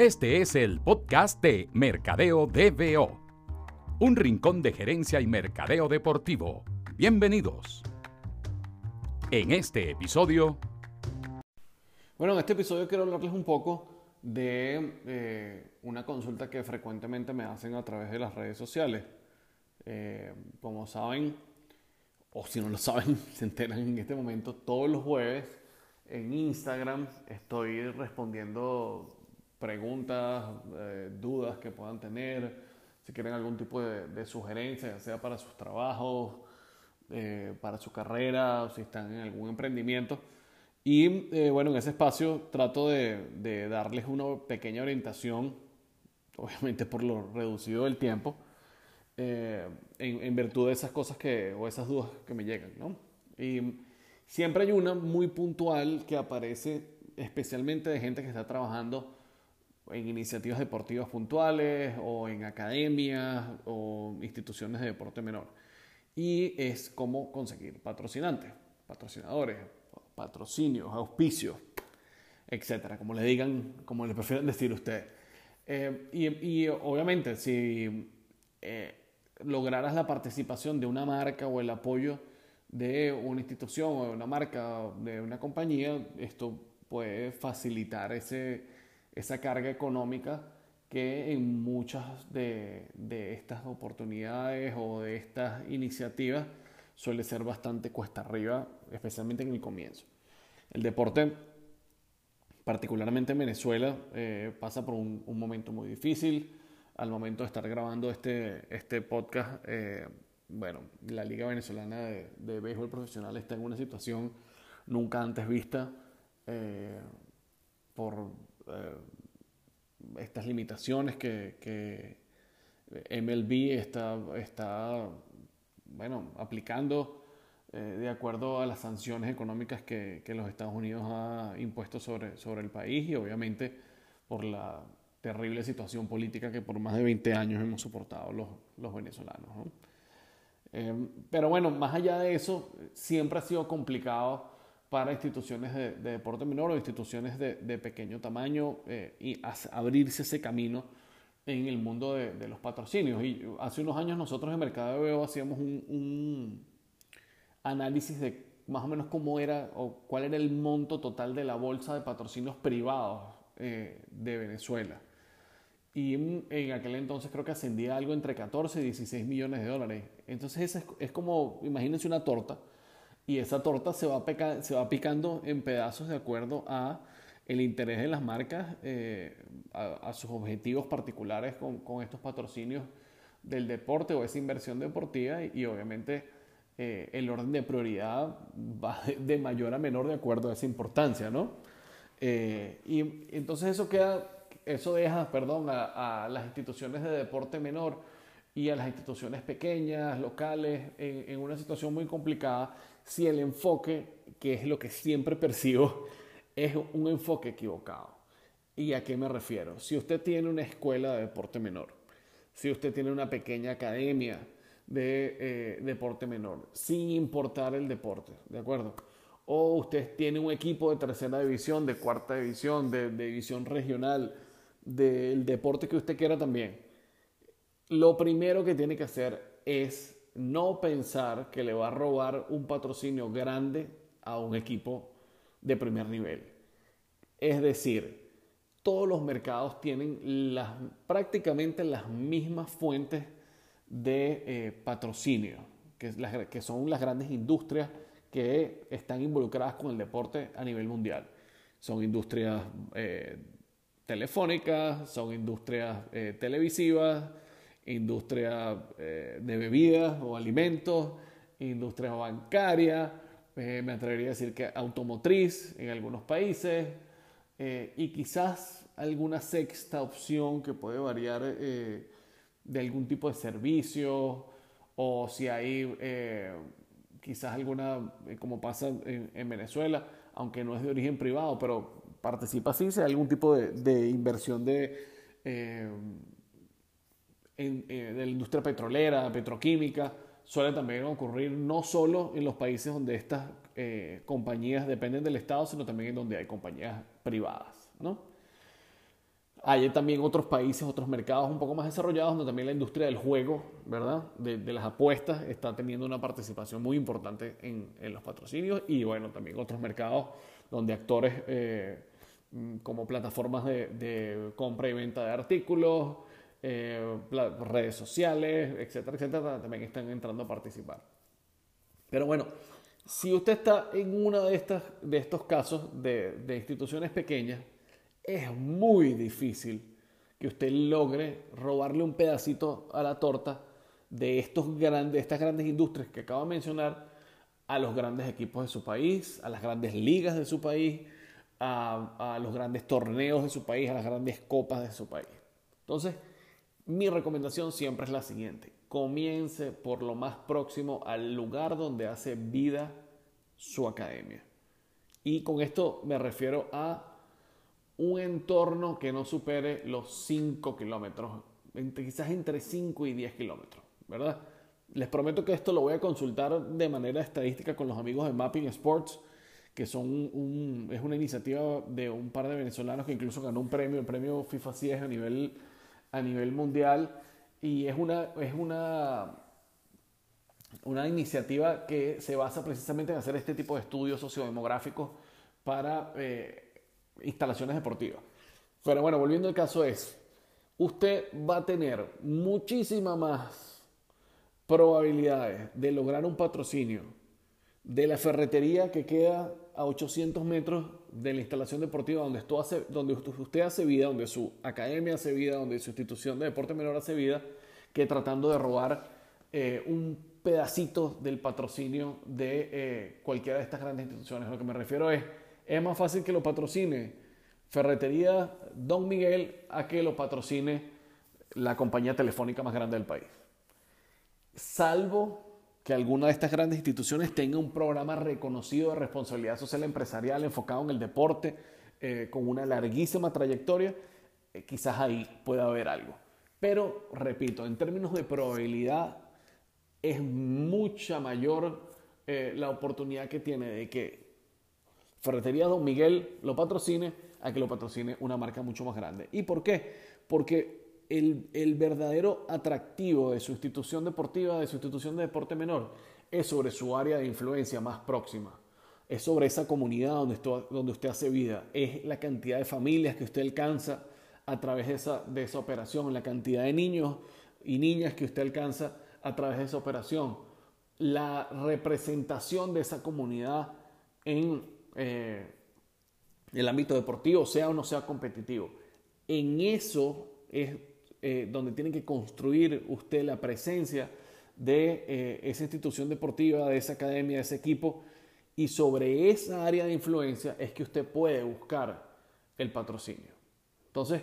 Este es el podcast de Mercadeo DBO, un rincón de gerencia y mercadeo deportivo. Bienvenidos. En este episodio... Bueno, en este episodio quiero hablarles un poco de eh, una consulta que frecuentemente me hacen a través de las redes sociales. Eh, como saben, o si no lo saben, se enteran en este momento, todos los jueves en Instagram estoy respondiendo preguntas, eh, dudas que puedan tener, si quieren algún tipo de, sugerencia, ya sea para sus trabajos, eh, para su carrera, o si están en algún emprendimiento. Y eh, bueno, en ese espacio trato de, darles una pequeña orientación, obviamente por lo reducido del tiempo, en, en, virtud de esas cosas que, o esas dudas que me llegan. ¿no? Y siempre hay una muy puntual que aparece especialmente de gente que está trabajando en iniciativas deportivas puntuales o en academias o instituciones de deporte menor. Y es cómo conseguir patrocinantes, patrocinadores, patrocinios, auspicios, etcétera, como le digan, como le prefieran decir ustedes. Eh, y, obviamente, si eh, lograras la participación de una marca o el apoyo de una institución o de una marca, de una compañía, esto puede facilitar ese, esa carga económica que en muchas de, estas oportunidades o de estas iniciativas suele ser bastante cuesta arriba, especialmente en el comienzo. El deporte, particularmente en Venezuela, eh, pasa por un, momento muy difícil. Al momento de estar grabando este, este podcast, eh, bueno, la Liga Venezolana de, de, Béisbol Profesional está en una situación nunca antes vista eh, por eh, estas limitaciones que, MLB está, está bueno, aplicando eh, de acuerdo a las sanciones económicas que, los Estados Unidos ha impuesto sobre, sobre el país y obviamente por la terrible situación política que por más de 20 años hemos soportado los, venezolanos. Eh, pero bueno, más allá de eso, siempre ha sido complicado para instituciones de, deporte menor o instituciones de, pequeño tamaño eh, y abrirse ese camino en el mundo de, los patrocinios. Y hace unos años nosotros en Mercado Veo hacíamos un, análisis de más o menos cómo era o cuál era el monto total de la bolsa de patrocinios privados eh, de Venezuela. Y en, aquel entonces creo que ascendía algo entre 14 y 16 millones de dólares. Entonces es, es como, imagínense una torta y esa torta se va, se va picando en pedazos de acuerdo a el interés de las marcas, eh, a, sus objetivos particulares con, con, estos patrocinios del deporte o esa inversión deportiva y, obviamente eh, el orden de prioridad va de, mayor a menor de acuerdo a esa importancia, ¿no? Eh, y entonces eso queda, eso deja, perdón, a, a las instituciones de deporte menor y a las instituciones pequeñas, locales, en, en una situación muy complicada si el enfoque, que es lo que siempre percibo, es un enfoque equivocado. ¿Y a qué me refiero? Si usted tiene una escuela de deporte menor, si usted tiene una pequeña academia de eh, deporte menor, sin importar el deporte, ¿de acuerdo? O usted tiene un equipo de tercera división, de cuarta división, de, de división regional, del deporte que usted quiera también. Lo primero que tiene que hacer es no pensar que le va a robar un patrocinio grande a un equipo de primer nivel. Es decir, todos los mercados tienen las, prácticamente las mismas fuentes de eh, patrocinio, que, son las grandes industrias que están involucradas con el deporte a nivel mundial. Son industrias eh, telefónicas, son industrias eh, televisivas, industria eh, de bebidas o alimentos, industria bancaria, eh, me atrevería a decir que automotriz en algunos países eh, y quizás alguna sexta opción que puede variar de algún tipo de servicio o si hay quizás alguna, como pasa en, Venezuela, aunque no es de origen privado, pero participa sí, si hay algún tipo de inversión de eh, de la industria petrolera, petroquímica, suele también ocurrir no solo en los países donde estas eh, compañías dependen del Estado, sino también en donde hay compañías privadas. ¿no? Hay también otros países, otros mercados un poco más desarrollados donde también la industria del juego, ¿verdad? De, las apuestas está teniendo una participación muy importante en, los patrocinios y bueno, también otros mercados donde actores eh, mm, como plataformas de, compra y venta de artículos, eh, redes sociales, etcétera, etcétera, también están entrando a participar. Pero bueno, si usted está en uno de, estas, de estos casos de, de instituciones pequeñas, es muy difícil que usted logre robarle un pedacito a la torta de, estos grandes, estas grandes industrias que acabo de mencionar a los grandes equipos de su país, a las grandes ligas de su país, a, a los grandes torneos de su país, a las grandes copas de su país. Entonces, mi recomendación siempre es la siguiente. Comience por lo más próximo al lugar donde hace vida su academia. Y con esto me refiero a un entorno que no supere los 5 kilómetros, quizás entre 5 y 10 kilómetros, ¿verdad? Les prometo que esto lo voy a consultar de manera estadística con los amigos de Mapping Sports, que son es una iniciativa de un par de venezolanos que incluso ganó un premio, el premio FIFA 10 a nivel, a nivel mundial, y es una, es una, una iniciativa que se basa precisamente en hacer este tipo de estudios sociodemográficos para... Eh, instalaciones deportivas. Pero bueno, volviendo al caso es, usted va a tener muchísimas más probabilidades de lograr un patrocinio de la ferretería que queda a 800 metros de la instalación deportiva donde, esto hace, donde usted hace vida, donde su academia hace vida, donde su institución de deporte menor hace vida, que tratando de robar eh, un pedacito del patrocinio de eh, cualquiera de estas grandes instituciones. Lo que me refiero es es más fácil que lo patrocine Ferretería Don Miguel a que lo patrocine la compañía telefónica más grande del país. Salvo que alguna de estas grandes instituciones tenga un programa reconocido de responsabilidad social empresarial enfocado en el deporte, eh, con una larguísima trayectoria, eh, quizás ahí pueda haber algo. Pero, repito, en términos de probabilidad, es mucha mayor eh, la oportunidad que tiene de que Ferretería Don Miguel lo patrocine a que lo patrocine una marca mucho más grande. ¿Y por qué? Porque el, verdadero atractivo de su institución deportiva, de su institución de deporte menor, es sobre su área de influencia más próxima. Es sobre esa comunidad donde, donde usted hace vida. Es la cantidad de familias que usted alcanza a través de esa, de esa operación, la cantidad de niños y niñas que usted alcanza a través de esa operación, la representación de esa comunidad en eh, el ámbito deportivo, sea o no sea competitivo. En eso es eh, donde tiene que construir usted la presencia de eh, esa institución deportiva, de esa academia, de ese equipo, y sobre esa área de influencia es que usted puede buscar el patrocinio. Entonces,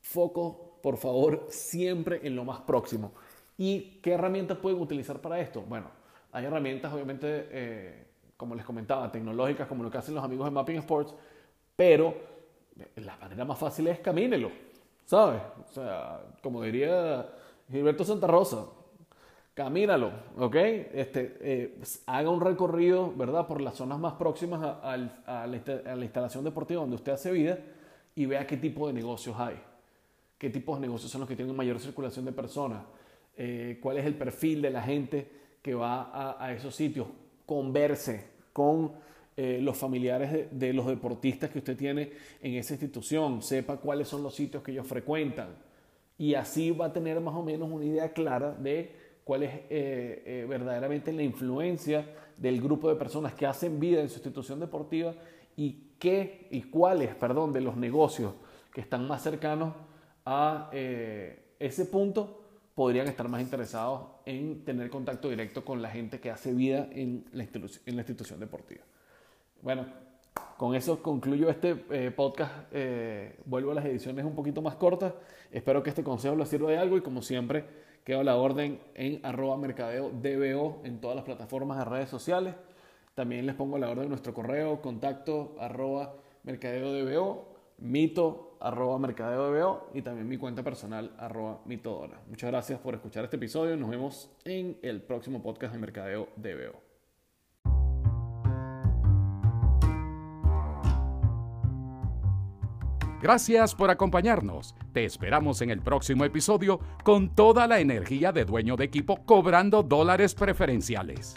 foco, por favor, siempre en lo más próximo. ¿Y qué herramientas pueden utilizar para esto? Bueno, hay herramientas obviamente eh, como les comentaba, tecnológicas como lo que hacen los amigos de Mapping Sports, pero la manera más fácil es camínelo, ¿sabes? O sea, como diría Gilberto Santa Rosa, camínalo, ¿ok? Este, eh, haga un recorrido, ¿verdad? Por las zonas más próximas a, la, instalación deportiva donde usted hace vida y vea qué tipo de negocios hay, qué tipos de negocios son los que tienen mayor circulación de personas, eh, cuál es el perfil de la gente que va a, a esos sitios, converse, con eh, los familiares de, los deportistas que usted tiene en esa institución, sepa cuáles son los sitios que ellos frecuentan y así va a tener más o menos una idea clara de cuál es eh, eh, verdaderamente la influencia del grupo de personas que hacen vida en su institución deportiva y qué y cuáles, perdón, de los negocios que están más cercanos a ese punto podrían estar más interesados en tener contacto directo con la gente que hace vida en la, institución, deportiva. Bueno, con eso concluyo este eh, podcast. Eh, vuelvo a las ediciones un poquito más cortas. Espero que este consejo les sirva de algo y como siempre, quedo a la orden en arroba mercadeo DBO en todas las plataformas de redes sociales. También les pongo a la orden nuestro correo, contacto arroba mercadeo DBO, mito arroba mercadeo y también mi cuenta personal arroba mitodora. Muchas gracias por escuchar este episodio. Nos vemos en el próximo podcast de Mercadeo DBO. Gracias por acompañarnos. Te esperamos en el próximo episodio con toda la energía de dueño de equipo cobrando dólares preferenciales.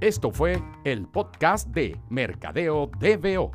Esto fue el podcast de Mercadeo DBO